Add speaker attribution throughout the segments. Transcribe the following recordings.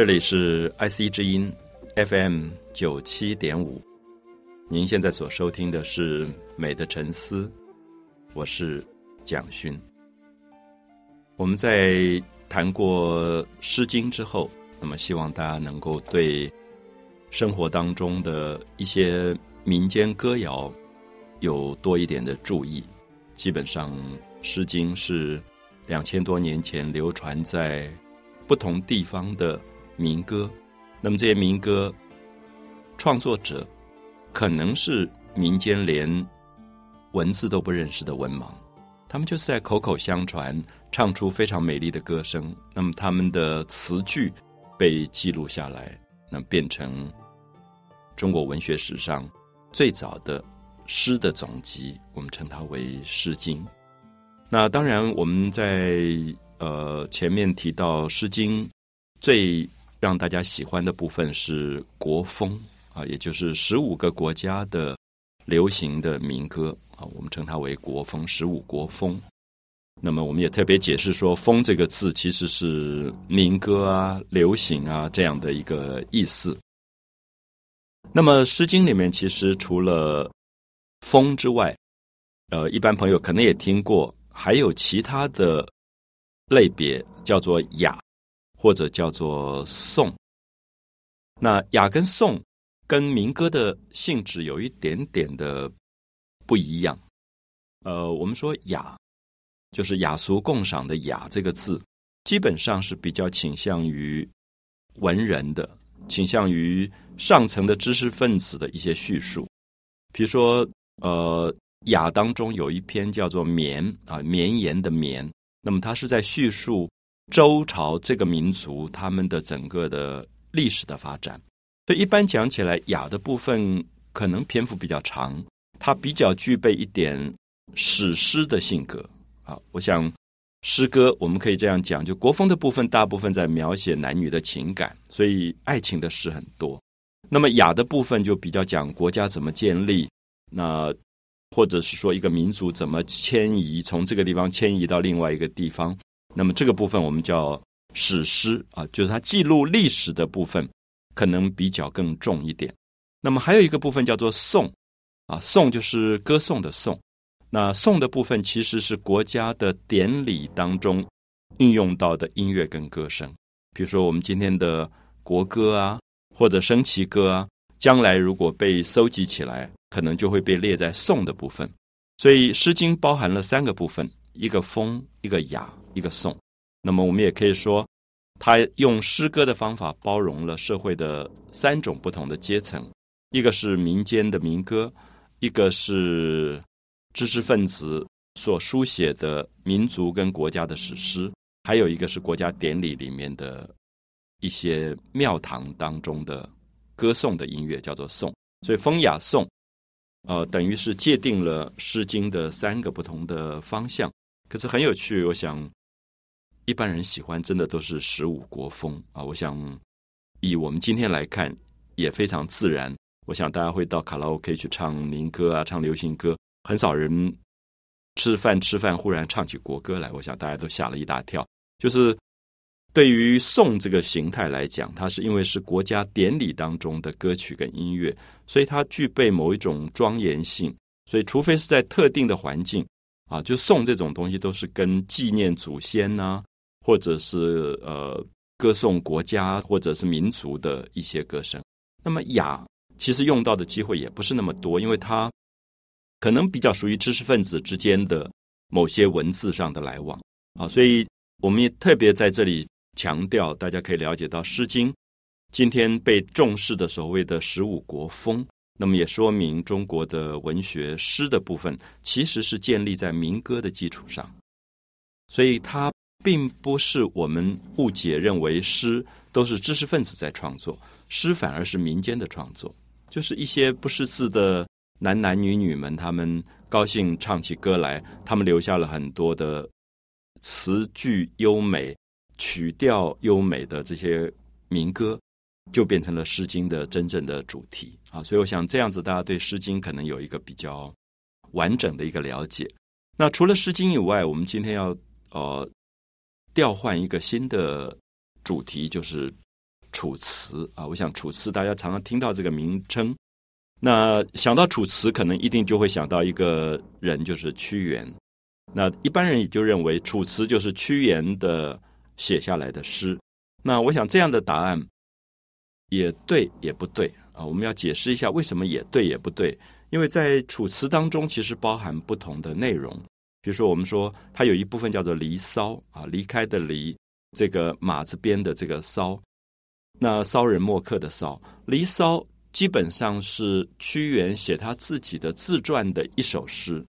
Speaker 1: 这里是 IC 之音 FM 九七点五，您现在所收听的是《美的沉思》，我是蒋勋。我们在谈过《诗经》之后，那么希望大家能够对生活当中的一些民间歌谣有多一点的注意。基本上，《诗经》是两千多年前流传在不同地方的。民歌，那么这些民歌创作者可能是民间连文字都不认识的文盲，他们就是在口口相传，唱出非常美丽的歌声。那么他们的词句被记录下来，那变成中国文学史上最早的诗的总集，我们称它为《诗经》。那当然，我们在呃前面提到《诗经》最让大家喜欢的部分是国风啊，也就是十五个国家的流行的民歌啊，我们称它为国风，十五国风。那么我们也特别解释说，“风”这个字其实是民歌啊、流行啊这样的一个意思。那么《诗经》里面其实除了风之外，呃，一般朋友可能也听过，还有其他的类别叫做雅。或者叫做颂，那雅跟颂跟民歌的性质有一点点的不一样。呃，我们说雅，就是雅俗共赏的雅这个字，基本上是比较倾向于文人的，倾向于上层的知识分子的一些叙述。比如说，呃，雅当中有一篇叫做《绵》啊，绵延的绵，那么它是在叙述。周朝这个民族，他们的整个的历史的发展，所以一般讲起来，雅的部分可能篇幅比较长，它比较具备一点史诗的性格啊。我想诗歌我们可以这样讲，就国风的部分，大部分在描写男女的情感，所以爱情的诗很多。那么雅的部分就比较讲国家怎么建立，那或者是说一个民族怎么迁移，从这个地方迁移到另外一个地方。那么这个部分我们叫史诗啊，就是它记录历史的部分，可能比较更重一点。那么还有一个部分叫做颂啊，颂就是歌颂的颂。那颂的部分其实是国家的典礼当中运用到的音乐跟歌声，比如说我们今天的国歌啊，或者升旗歌啊，将来如果被搜集起来，可能就会被列在颂的部分。所以《诗经》包含了三个部分：一个风，一个雅。一个颂，那么我们也可以说，他用诗歌的方法包容了社会的三种不同的阶层：一个是民间的民歌，一个是知识分子所书写的民族跟国家的史诗，还有一个是国家典礼里面的一些庙堂当中的歌颂的音乐，叫做颂。所以风雅颂，呃，等于是界定了《诗经》的三个不同的方向。可是很有趣，我想。一般人喜欢真的都是十五国风啊！我想以我们今天来看也非常自然。我想大家会到卡拉 OK 去唱民歌啊，唱流行歌，很少人吃饭吃饭忽然唱起国歌来。我想大家都吓了一大跳。就是对于颂这个形态来讲，它是因为是国家典礼当中的歌曲跟音乐，所以它具备某一种庄严性。所以除非是在特定的环境啊，就颂这种东西都是跟纪念祖先呐。或者是呃歌颂国家或者是民族的一些歌声，那么雅其实用到的机会也不是那么多，因为它可能比较属于知识分子之间的某些文字上的来往。啊，所以我们也特别在这里强调，大家可以了解到《诗经》今天被重视的所谓的十五国风，那么也说明中国的文学诗的部分其实是建立在民歌的基础上，所以它。并不是我们误解认为诗都是知识分子在创作，诗反而是民间的创作，就是一些不识字的男男女女们，他们高兴唱起歌来，他们留下了很多的词句优美、曲调优美的这些民歌，就变成了《诗经》的真正的主题啊！所以我想这样子，大家对《诗经》可能有一个比较完整的一个了解。那除了《诗经》以外，我们今天要呃调换一个新的主题，就是《楚辞》啊。我想《楚辞》大家常常听到这个名称，那想到《楚辞》，可能一定就会想到一个人，就是屈原。那一般人也就认为《楚辞》就是屈原的写下来的诗。那我想这样的答案也对也不对啊。我们要解释一下为什么也对也不对，因为在《楚辞》当中其实包含不同的内容。比如说，我们说它有一部分叫做《离骚》啊，离开的离，这个马字边的这个骚，那骚人墨客的骚，《离骚》基本上是屈原写他自己的自传的一首诗。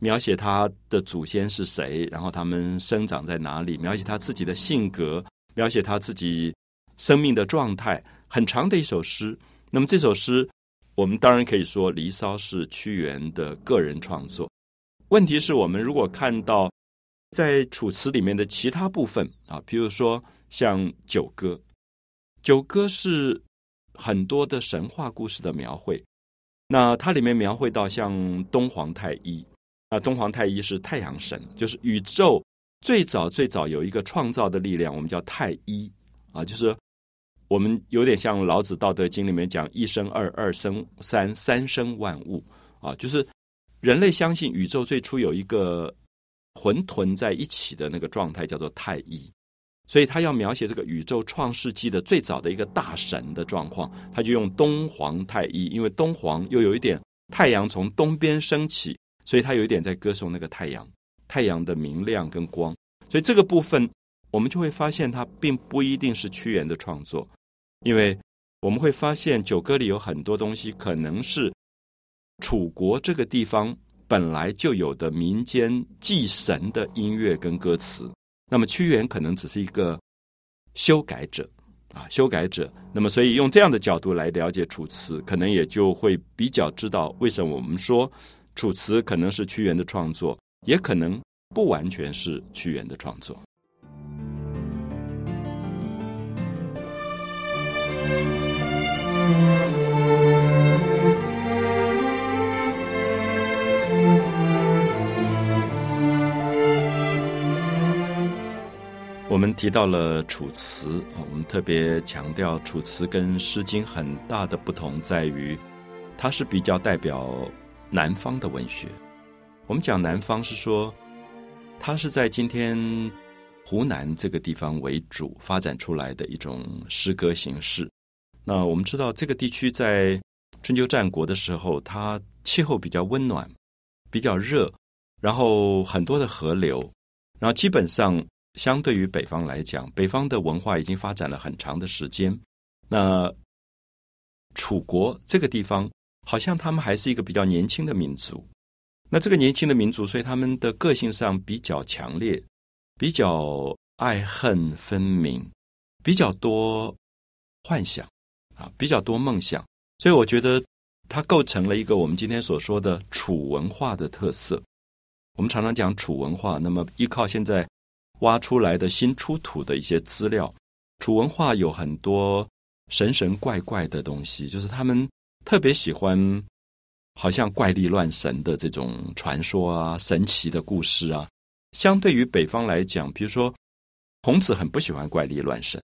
Speaker 1: 描写他的祖先是谁，然后他们生长在哪里，描写他自己的性格，描写他自己生命的状态，很长的一首诗。那么这首诗，我们当然可以说《离骚》是屈原的个人创作。问题是我们如果看到在《楚辞》里面的其他部分啊，比如说像《九歌》，《九歌》是很多的神话故事的描绘，那它里面描绘到像东皇太一。那东皇太一是太阳神，就是宇宙最早最早有一个创造的力量，我们叫太一啊，就是我们有点像老子《道德经》里面讲一生二，二生三，三生万物啊，就是人类相信宇宙最初有一个混沌在一起的那个状态叫做太一，所以他要描写这个宇宙创世纪的最早的一个大神的状况，他就用东皇太一，因为东皇又有一点太阳从东边升起。所以他有一点在歌颂那个太阳，太阳的明亮跟光。所以这个部分，我们就会发现，它并不一定是屈原的创作，因为我们会发现《九歌》里有很多东西，可能是楚国这个地方本来就有的民间祭神的音乐跟歌词。那么屈原可能只是一个修改者啊，修改者。那么，所以用这样的角度来了解《楚辞》，可能也就会比较知道为什么我们说。楚辞可能是屈原的创作，也可能不完全是屈原的创作。我们提到了楚辞，我们特别强调楚辞跟《诗经》很大的不同在于，它是比较代表。南方的文学，我们讲南方是说，它是在今天湖南这个地方为主发展出来的一种诗歌形式。那我们知道，这个地区在春秋战国的时候，它气候比较温暖，比较热，然后很多的河流，然后基本上相对于北方来讲，北方的文化已经发展了很长的时间。那楚国这个地方。好像他们还是一个比较年轻的民族，那这个年轻的民族，所以他们的个性上比较强烈，比较爱恨分明，比较多幻想啊，比较多梦想，所以我觉得它构成了一个我们今天所说的楚文化的特色。我们常常讲楚文化，那么依靠现在挖出来的新出土的一些资料，楚文化有很多神神怪怪的东西，就是他们。特别喜欢好像怪力乱神的这种传说啊，神奇的故事啊。相对于北方来讲，比如说孔子很不喜欢怪力乱神，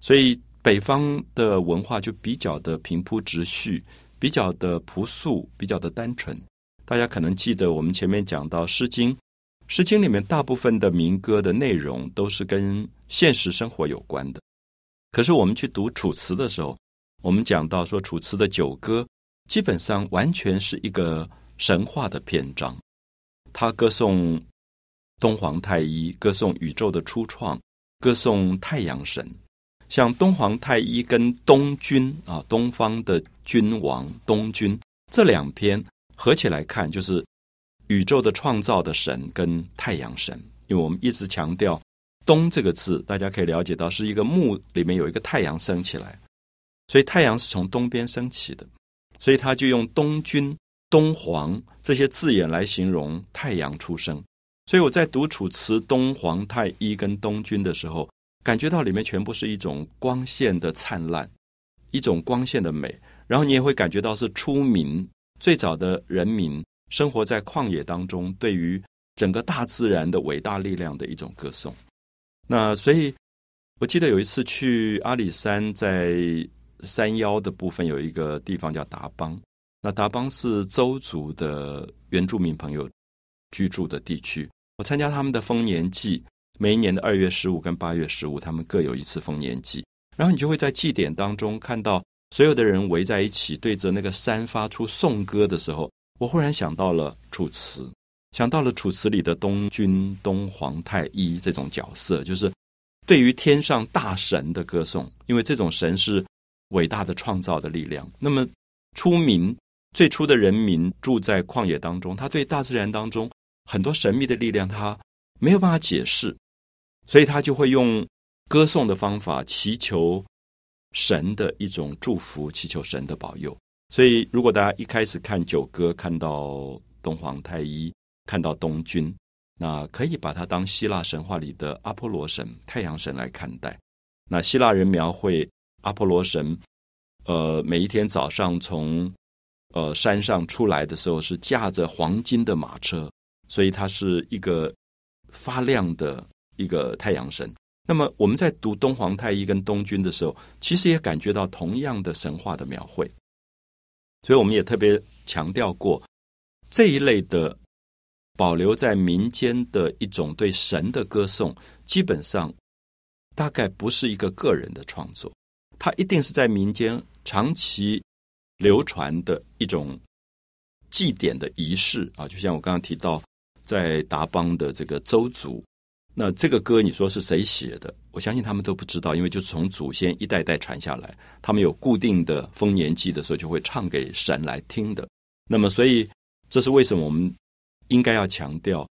Speaker 1: 所以北方的文化就比较的平铺直叙，比较的朴素，比较的单纯。大家可能记得我们前面讲到《诗经》，《诗经》里面大部分的民歌的内容都是跟现实生活有关的。可是我们去读《楚辞》的时候，我们讲到说，楚辞的九歌基本上完全是一个神话的篇章，他歌颂东皇太一，歌颂宇宙的初创，歌颂太阳神。像东皇太一跟东君啊，东方的君王东君这两篇合起来看，就是宇宙的创造的神跟太阳神。因为我们一直强调“东”这个字，大家可以了解到是一个木里面有一个太阳升起来。所以太阳是从东边升起的，所以他就用东君、东皇这些字眼来形容太阳出生。所以我在读《楚辞》东皇太一跟东君的时候，感觉到里面全部是一种光线的灿烂，一种光线的美。然后你也会感觉到是出名最早的人民生活在旷野当中，对于整个大自然的伟大力量的一种歌颂。那所以，我记得有一次去阿里山，在山腰的部分有一个地方叫达邦。那达邦是邹族的原住民朋友居住的地区。我参加他们的丰年祭，每一年的二月十五跟八月十五，他们各有一次丰年祭。然后你就会在祭典当中看到所有的人围在一起，对着那个山发出颂歌的时候，我忽然想到了《楚辞》，想到了《楚辞》里的东君、东皇太一这种角色，就是对于天上大神的歌颂。因为这种神是伟大的创造的力量。那么出民最初的人民住在旷野当中，他对大自然当中。很多神秘的力量，他没有办法解释，所以他就会用歌颂的方法祈求神的一种祝福，祈求神的保佑。所以，如果大家一开始看九歌，看到东皇太一，看到东君，那可以把它当希腊神话里的阿波罗神、太阳神来看待。那希腊人描绘阿波罗神，呃，每一天早上从呃山上出来的时候，是驾着黄金的马车。所以它是一个发亮的一个太阳神。那么我们在读东皇太一跟东君的时候，其实也感觉到同样的神话的描绘。所以我们也特别强调过这一类的保留在民间的一种对神的歌颂，基本上大概不是一个个人的创作，它一定是在民间长期流传的一种祭典的仪式啊。就像我刚刚提到。在达邦的这个周族，那这个歌你说是谁写的？我相信他们都不知道，因为就是从祖先一代代传下来，他们有固定的丰年祭的时候就会唱给神来听的。那么，所以这是为什么我们应该要强调《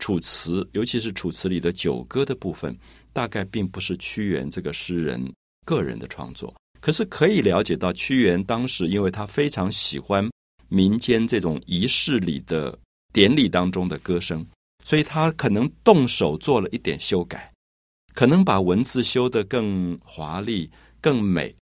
Speaker 1: 楚辞》，尤其是《楚辞》里的九歌的部分，大概并不是屈原这个诗人个人的创作。可是可以了解到，屈原当时因为他非常喜欢民间这种仪式里的。典礼当中的歌声，所以他可能动手做了一点修改，可能把文字修得更华丽、更美，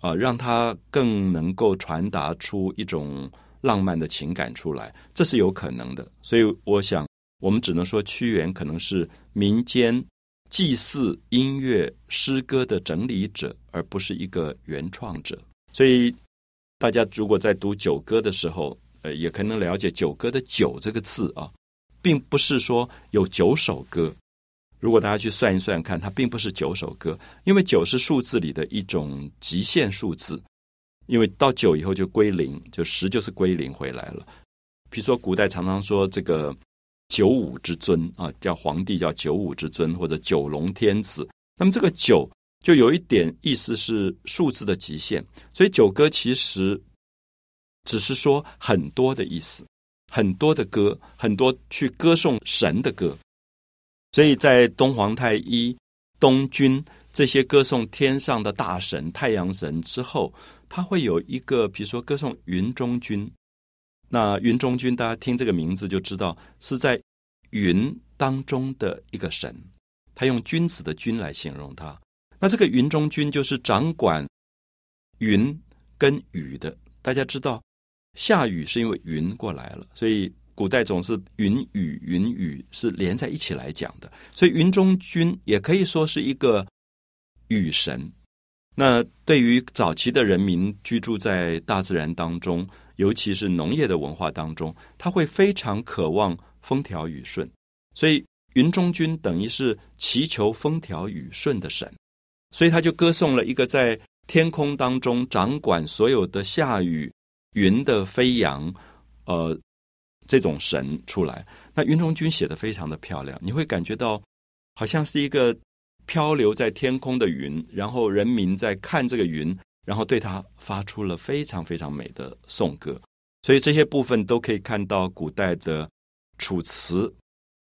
Speaker 1: 啊，让它更能够传达出一种浪漫的情感出来，这是有可能的。所以，我想我们只能说，屈原可能是民间祭祀、音乐、诗歌的整理者，而不是一个原创者。所以，大家如果在读九歌的时候，呃，也可能了解九歌的“九”这个字啊，并不是说有九首歌。如果大家去算一算看，它并不是九首歌，因为九是数字里的一种极限数字，因为到九以后就归零，就十就是归零回来了。比如说，古代常常说这个九五之尊啊，叫皇帝叫九五之尊，或者九龙天子。那么这个九就有一点意思是数字的极限，所以九歌其实。只是说很多的意思，很多的歌，很多去歌颂神的歌。所以在东皇太一、东君这些歌颂天上的大神、太阳神之后，他会有一个，比如说歌颂云中君。那云中君，大家听这个名字就知道是在云当中的一个神，他用君子的君来形容他。那这个云中君就是掌管云跟雨的，大家知道。下雨是因为云过来了，所以古代总是云雨云雨是连在一起来讲的。所以云中君也可以说是一个雨神。那对于早期的人民居住在大自然当中，尤其是农业的文化当中，他会非常渴望风调雨顺。所以云中君等于是祈求风调雨顺的神，所以他就歌颂了一个在天空当中掌管所有的下雨。云的飞扬，呃，这种神出来，那云中君写的非常的漂亮，你会感觉到好像是一个漂流在天空的云，然后人民在看这个云，然后对他发出了非常非常美的颂歌。所以这些部分都可以看到古代的楚辞。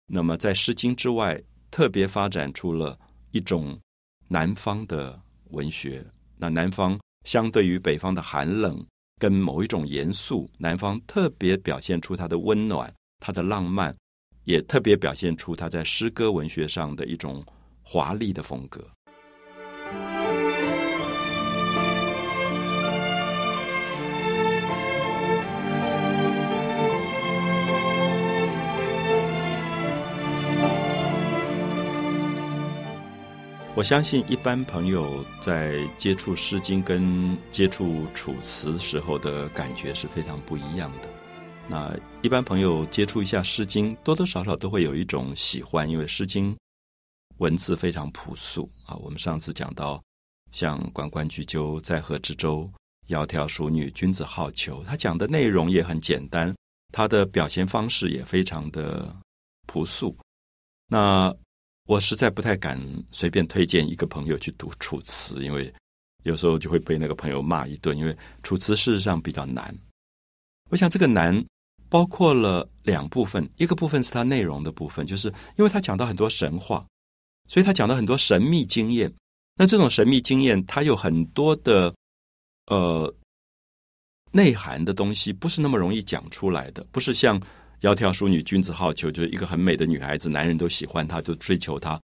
Speaker 1: 那么在《诗经》之外，特别发展出了一种南方的文学。那南方相对于北方的寒冷。跟某一种严肃，南方特别表现出它的温暖，它的浪漫，也特别表现出它在诗歌文学上的一种华丽的风格。我相信一般朋友在接触《诗经》跟接触《楚辞》时候的感觉是非常不一样的。那一般朋友接触一下《诗经》，多多少少都会有一种喜欢，因为《诗经》文字非常朴素啊。我们上次讲到，像“关关雎鸠，在河之洲，窈窕淑女，君子好逑”，他讲的内容也很简单，他的表现方式也非常的朴素。那我实在不太敢随便推荐一个朋友去读《楚辞》，因为有时候就会被那个朋友骂一顿。因为《楚辞》事实上比较难。我想这个难包括了两部分，一个部分是它内容的部分，就是因为他讲到很多神话，所以他讲到很多神秘经验。那这种神秘经验，它有很多的呃内涵的东西，不是那么容易讲出来的，不是像。窈窕淑女，君子好逑，就是一个很美的女孩子，男人都喜欢她，就追求她。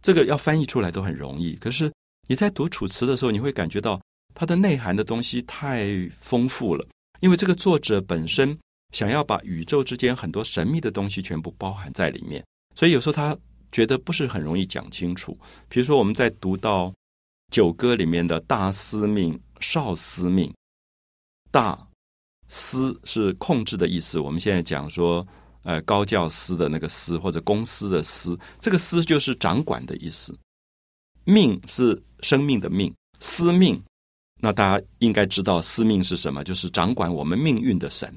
Speaker 1: 这个要翻译出来都很容易。可是你在读《楚辞》的时候，你会感觉到它的内涵的东西太丰富了，因为这个作者本身想要把宇宙之间很多神秘的东西全部包含在里面，所以有时候他觉得不是很容易讲清楚。比如说，我们在读到《九歌》里面的“大司命，少司命”，大。司是控制的意思。我们现在讲说，呃，高教司的那个司，或者公司的司，这个司就是掌管的意思。命是生命的命，司命，那大家应该知道司命是什么，就是掌管我们命运的神。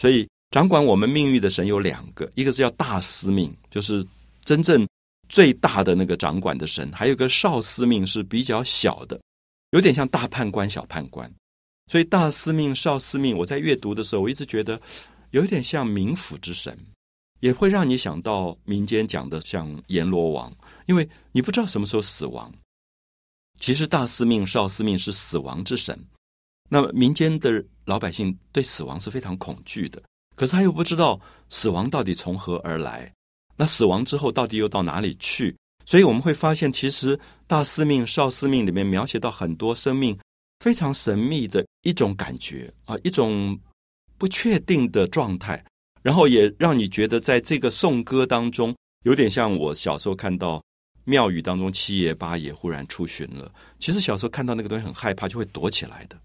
Speaker 1: 所以，掌管我们命运的神有两个，一个是叫大司命，就是真正最大的那个掌管的神；还有个少司命，是比较小的，有点像大判官、小判官。所以大司命、少司命，我在阅读的时候，我一直觉得有一点像冥府之神，也会让你想到民间讲的像阎罗王，因为你不知道什么时候死亡。其实大司命、少司命是死亡之神，那么民间的老百姓对死亡是非常恐惧的，可是他又不知道死亡到底从何而来，那死亡之后到底又到哪里去？所以我们会发现，其实大司命、少司命里面描写到很多生命。非常神秘的一种感觉啊，一种不确定的状态，然后也让你觉得在这个颂歌当中，有点像我小时候看到庙宇当中七爷八爷忽然出巡了。其实小时候看到那个东西很害怕，就会躲起来的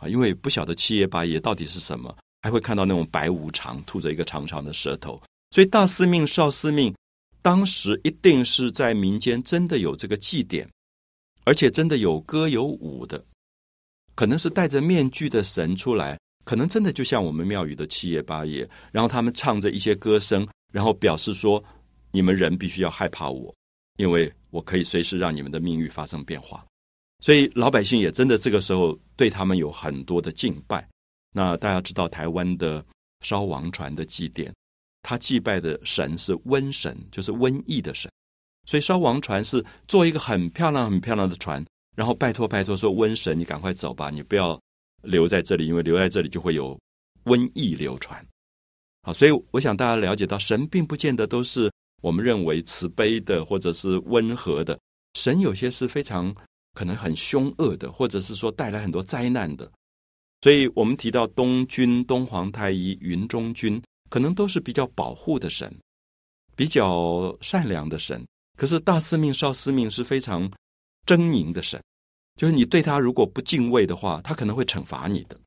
Speaker 1: 啊，因为不晓得七爷八爷到底是什么，还会看到那种白无常吐着一个长长的舌头。所以大司命、少司命当时一定是在民间真的有这个祭典，而且真的有歌有舞的。可能是戴着面具的神出来，可能真的就像我们庙宇的七爷八爷，然后他们唱着一些歌声，然后表示说：你们人必须要害怕我，因为我可以随时让你们的命运发生变化。所以老百姓也真的这个时候对他们有很多的敬拜。那大家知道台湾的烧王船的祭典，他祭拜的神是瘟神，就是瘟疫的神。所以烧王船是做一个很漂亮、很漂亮的船。然后拜托拜托说瘟神，你赶快走吧，你不要留在这里，因为留在这里就会有瘟疫流传。好，所以我想大家了解到，神并不见得都是我们认为慈悲的或者是温和的，神有些是非常可能很凶恶的，或者是说带来很多灾难的。所以我们提到东君、东皇太一、云中君，可能都是比较保护的神，比较善良的神。可是大司命、少司命是非常。狰狞的神，就是你对他如果不敬畏的话，他可能会惩罚你的。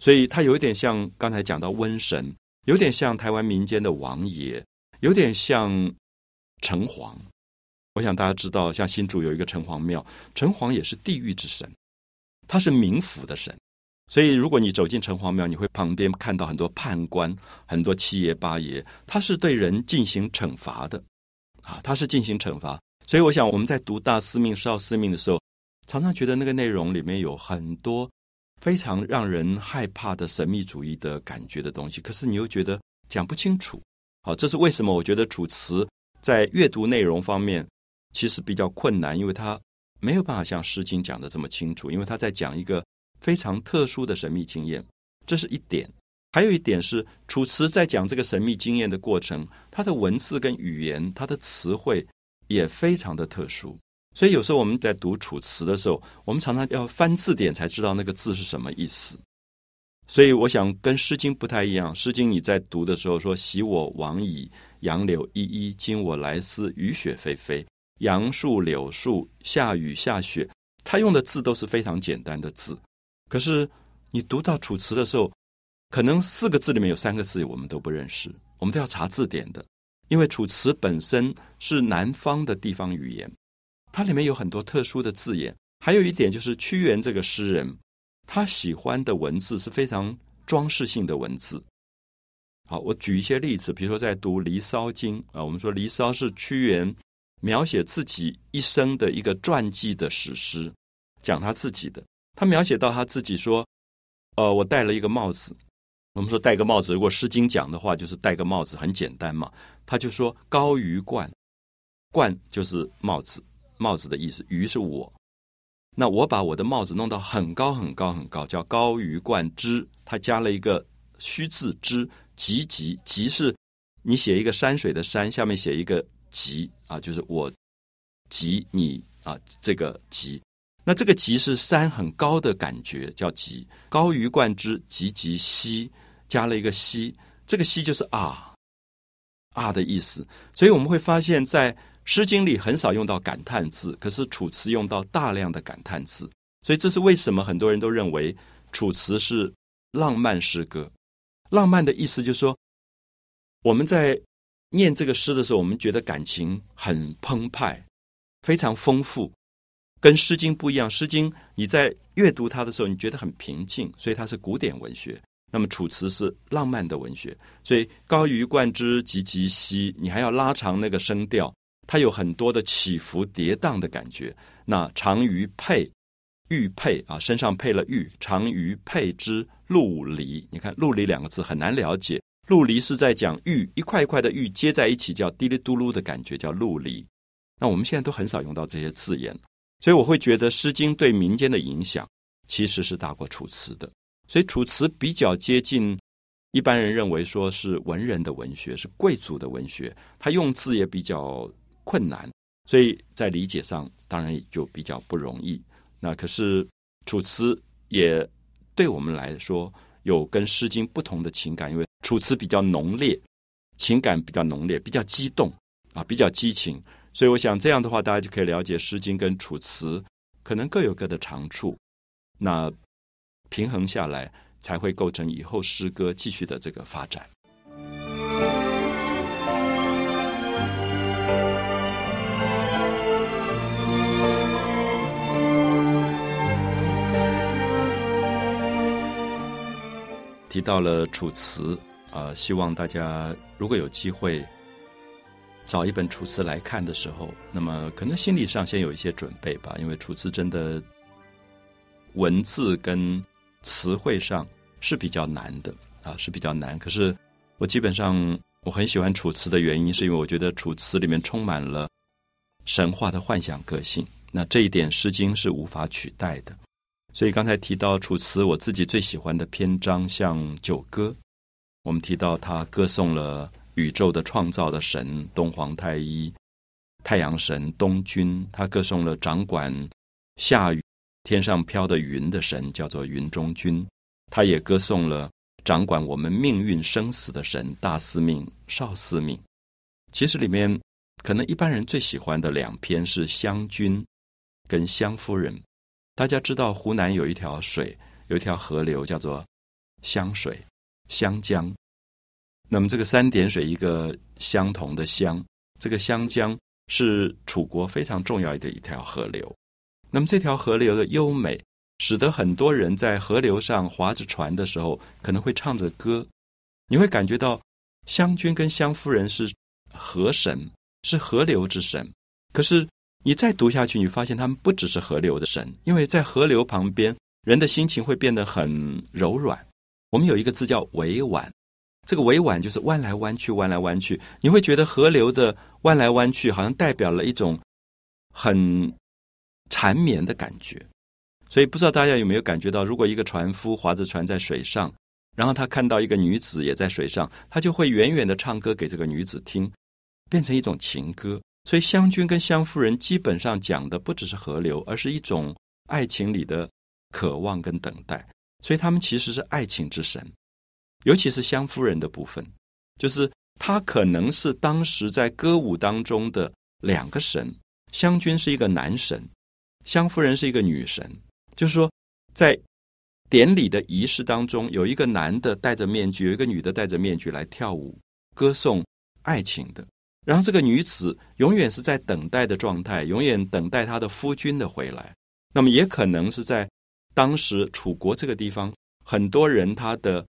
Speaker 1: 所以，他有一点像刚才讲到瘟神，有点像台湾民间的王爷，有点像城隍。我想大家知道，像新竹有一个城隍庙，城隍也是地狱之神，他是冥府的神。所以，如果你走进城隍庙，你会旁边看到很多判官、很多七爷八爷，他是对人进行惩罚的啊，他是进行惩罚。所以，我想我们在读大司命、少司命的时候，常常觉得那个内容里面有很多非常让人害怕的神秘主义的感觉的东西。可是你又觉得讲不清楚。好，这是为什么？我觉得楚辞在阅读内容方面其实比较困难，因为它没有办法像《诗经》讲的这么清楚，因为他在讲一个非常特殊的神秘经验，这是一点。还有一点是，楚辞在讲这个神秘经验的过程，它的文字跟语言，它的词汇。也非常的特殊，所以有时候我们在读《楚辞》的时候，我们常常要翻字典才知道那个字是什么意思。所以我想跟《诗经》不太一样，《诗经》你在读的时候说：“昔我往矣，杨柳依依；今我来思，雨雪霏霏。”杨树、柳树、下雨、下雪，他用的字都是非常简单的字。可是你读到《楚辞》的时候，可能四个字里面有三个字我们都不认识，我们都要查字典的。因为《楚辞》本身是南方的地方语言，它里面有很多特殊的字眼。还有一点就是屈原这个诗人，他喜欢的文字是非常装饰性的文字。好，我举一些例子，比如说在读《离骚经》啊，我们说《离骚》是屈原描写自己一生的一个传记的史诗，讲他自己的。他描写到他自己说：“呃，我戴了一个帽子。我们说戴个帽子，如果《诗经》讲的话，就是戴个帽子，很简单嘛。他就说高于冠，冠就是帽子，帽子的意思。于是我，那我把我的帽子弄到很高很高很高，叫高于冠之。他加了一个虚字之。”极极极是，你写一个山水的山，下面写一个极啊，就是我极你啊，这个极。那这个极是山很高的感觉，叫极。高于冠之，极极兮，加了一个兮，这个兮就是啊啊的意思。所以我们会发现，在《诗经》里很少用到感叹字，可是《楚辞》用到大量的感叹字。所以这是为什么很多人都认为《楚辞》是浪漫诗歌。浪漫的意思就是说，我们在念这个诗的时候，我们觉得感情很澎湃，非常丰富，跟《诗经》不一样。《诗经》你在阅读它的时候，你觉得很平静，所以它是古典文学。那么《楚辞》是浪漫的文学，所以高于冠之，极极兮，你还要拉长那个声调，它有很多的起伏跌宕的感觉。那长于佩。玉佩啊，身上配了玉，长于佩之陆离。你看“陆离”两个字很难了解，“陆离”是在讲玉一块一块的玉接在一起，叫滴哩嘟噜的感觉，叫陆离。那我们现在都很少用到这些字眼，所以我会觉得《诗经》对民间的影响其实是大过《楚辞》的。所以《楚辞》比较接近一般人认为说是文人的文学，是贵族的文学，他用字也比较困难，所以在理解上当然也就比较不容易。那可是《楚辞》也对我们来说有跟《诗经》不同的情感，因为《楚辞》比较浓烈，情感比较浓烈，比较激动啊，比较激情。所以我想这样的话，大家就可以了解《诗经》跟《楚辞》可能各有各的长处。那平衡下来，才会构成以后诗歌继续的这个发展。提到了《楚辞》，啊，希望大家如果有机会找一本《楚辞》来看的时候，那么可能心理上先有一些准备吧，因为《楚辞》真的文字跟词汇上是比较难的啊，是比较难。可是我基本上我很喜欢《楚辞》的原因，是因为我觉得《楚辞》里面充满了神话的幻想个性，那这一点《诗经》是无法取代的。所以刚才提到《楚辞》，我自己最喜欢的篇章像《九歌》，我们提到他歌颂了宇宙的创造的神东皇太一、太阳神东君，他歌颂了掌管下雨、天上飘的云的神，叫做云中君。他也歌颂了掌管我们命运生死的神大司命、少司命。其实里面可能一般人最喜欢的两篇是《湘君》跟《湘夫人》。大家知道湖南有一条水，有一条河流叫做湘水、湘江。那么这个三点水一个相同的湘，这个湘江是楚国非常重要的一条河流。那么这条河流的优美，使得很多人在河流上划着船的时候，可能会唱着歌。你会感觉到湘君跟湘夫人是河神，是河流之神。可是。你再读下去，你发现他们不只是河流的神，因为在河流旁边，人的心情会变得很柔软。我们有一个字叫委婉，这个委婉就是弯来弯去，弯来弯去。你会觉得河流的弯来弯去，好像代表了一种很缠绵的感觉。所以，不知道大家有没有感觉到，如果一个船夫划着船在水上，然后他看到一个女子也在水上，他就会远远的唱歌给这个女子听，变成一种情歌。所以，湘君跟湘夫人基本上讲的不只是河流，而是一种爱情里的渴望跟等待。所以，他们其实是爱情之神。尤其是湘夫人的部分，就是她可能是当时在歌舞当中的两个神。湘君是一个男神，湘夫人是一个女神。就是说，在典礼的仪式当中，有一个男的戴着面具，有一个女的戴着面具来跳舞，歌颂爱情的。然后这个女子永远是在等待的状态，永远等待她的夫君的回来。那么也可能是在当时楚国这个地方，很多人他的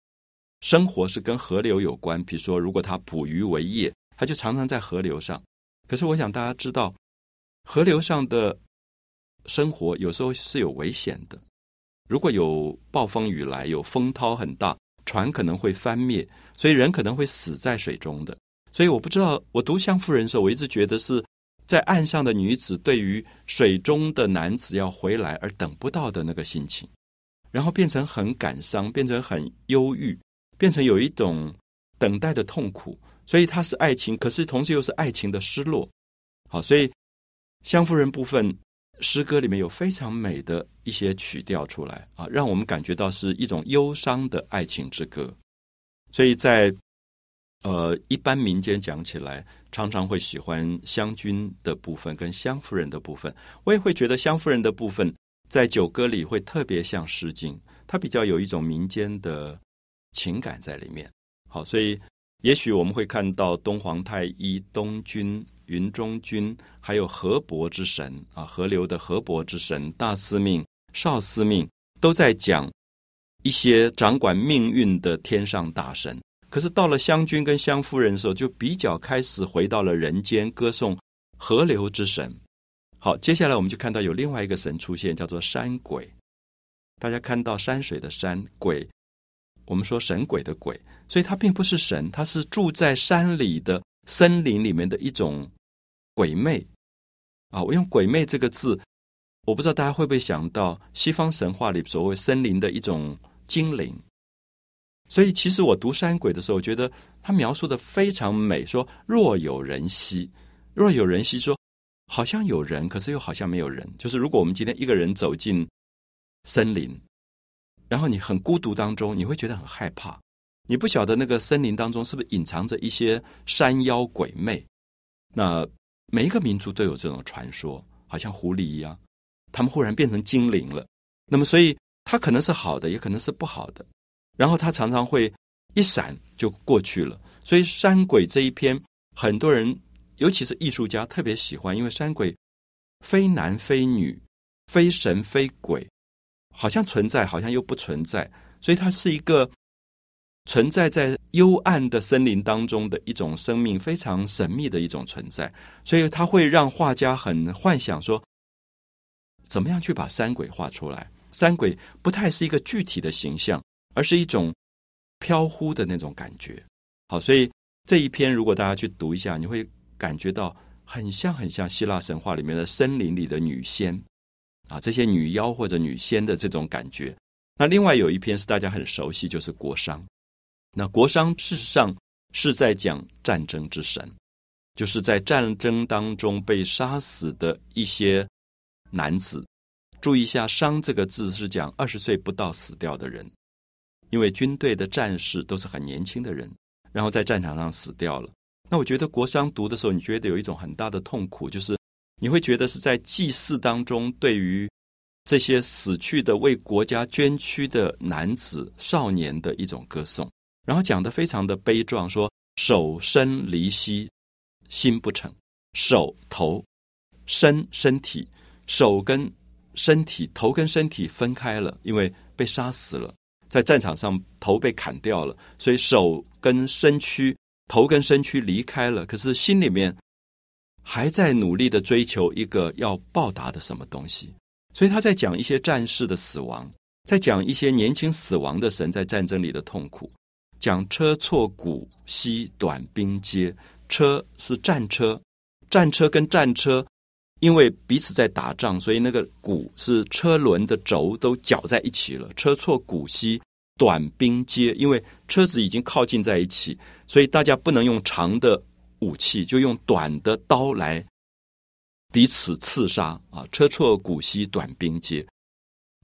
Speaker 1: 生活是跟河流有关。比如说，如果他捕鱼为业，他就常常在河流上。可是我想大家知道，河流上的生活有时候是有危险的。如果有暴风雨来，有风涛很大，船可能会翻灭，所以人可能会死在水中的。所以我不知道，我读《湘夫人》的时候，我一直觉得是在岸上的女子对于水中的男子要回来而等不到的那个心情，然后变成很感伤，变成很忧郁，变成有一种等待的痛苦。所以它是爱情，可是同时又是爱情的失落。好，所以《湘夫人》部分诗歌里面有非常美的一些曲调出来啊，让我们感觉到是一种忧伤的爱情之歌。所以在呃，一般民间讲起来，常常会喜欢湘君的部分跟湘夫人的部分。我也会觉得湘夫人的部分在九歌里会特别像《诗经》，它比较有一种民间的情感在里面。好，所以也许我们会看到东皇太一、东君、云中君，还有河伯之神啊，河流的河伯之神、大司命、少司命，都在讲一些掌管命运的天上大神。可是到了湘君跟湘夫人的时候，就比较开始回到了人间，歌颂河流之神。好，接下来我们就看到有另外一个神出现，叫做山鬼。大家看到山水的山鬼，我们说神鬼的鬼，所以它并不是神，它是住在山里的森林里面的一种鬼魅。啊，我用鬼魅这个字，我不知道大家会不会想到西方神话里所谓森林的一种精灵。所以，其实我读山鬼的时候，我觉得他描述的非常美。说若有人兮，若有人兮，说好像有人，可是又好像没有人。就是如果我们今天一个人走进森林，然后你很孤独当中，你会觉得很害怕。你不晓得那个森林当中是不是隐藏着一些山妖鬼魅。那每一个民族都有这种传说，好像狐狸一样，他们忽然变成精灵了。那么，所以它可能是好的，也可能是不好的。然后他常常会一闪就过去了，所以山鬼这一篇，很多人尤其是艺术家特别喜欢，因为山鬼非男非女，非神非鬼，好像存在，好像又不存在，所以它是一个存在在幽暗的森林当中的一种生命，非常神秘的一种存在，所以它会让画家很幻想说，怎么样去把山鬼画出来？山鬼不太是一个具体的形象。而是一种飘忽的那种感觉。好，所以这一篇如果大家去读一下，你会感觉到很像很像希腊神话里面的森林里的女仙啊，这些女妖或者女仙的这种感觉。那另外有一篇是大家很熟悉，就是国殇。那国殇事实上是在讲战争之神，就是在战争当中被杀死的一些男子。注意一下，“殇”这个字是讲二十岁不到死掉的人。因为军队的战士都是很年轻的人，然后在战场上死掉了。那我觉得国殇读的时候，你觉得有一种很大的痛苦，就是你会觉得是在祭祀当中，对于这些死去的为国家捐躯的男子少年的一种歌颂，然后讲的非常的悲壮，说手身离兮，心不成；手头身身体，手跟身体，头跟身体分开了，因为被杀死了。在战场上，头被砍掉了，所以手跟身躯、头跟身躯离开了。可是心里面还在努力的追求一个要报答的什么东西。所以他在讲一些战士的死亡，在讲一些年轻死亡的神在战争里的痛苦。讲车错骨兮短兵接，车是战车，战车跟战车。因为彼此在打仗，所以那个鼓是车轮的轴都搅在一起了。车错鼓兮，短兵接。因为车子已经靠近在一起，所以大家不能用长的武器，就用短的刀来彼此刺杀啊！车错鼓兮，短兵接。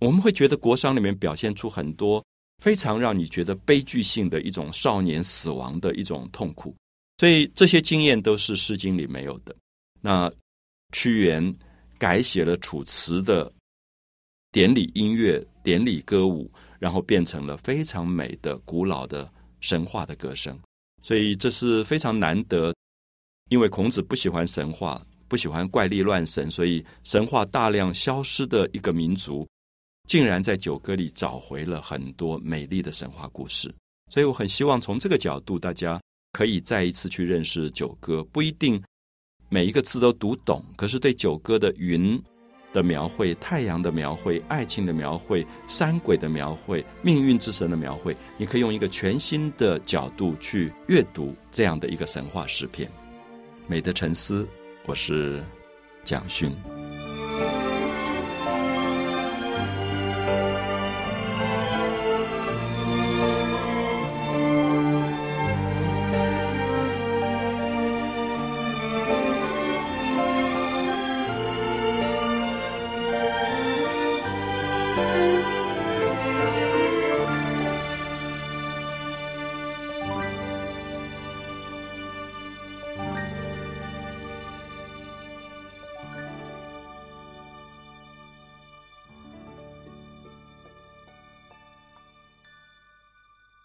Speaker 1: 我们会觉得国殇里面表现出很多非常让你觉得悲剧性的一种少年死亡的一种痛苦，所以这些经验都是《诗经》里没有的。那。屈原改写了楚辞的典礼音乐、典礼歌舞，然后变成了非常美的古老的神话的歌声。所以这是非常难得，因为孔子不喜欢神话，不喜欢怪力乱神，所以神话大量消失的一个民族，竟然在九歌里找回了很多美丽的神话故事。所以我很希望从这个角度，大家可以再一次去认识九歌，不一定每一个字都读懂，可是对九歌的云的描绘、太阳的描绘、爱情的描绘、山鬼的描绘、命运之神的描绘，你可以用一个全新的角度去阅读这样的一个神话诗篇。美的沉思，我是蒋勋。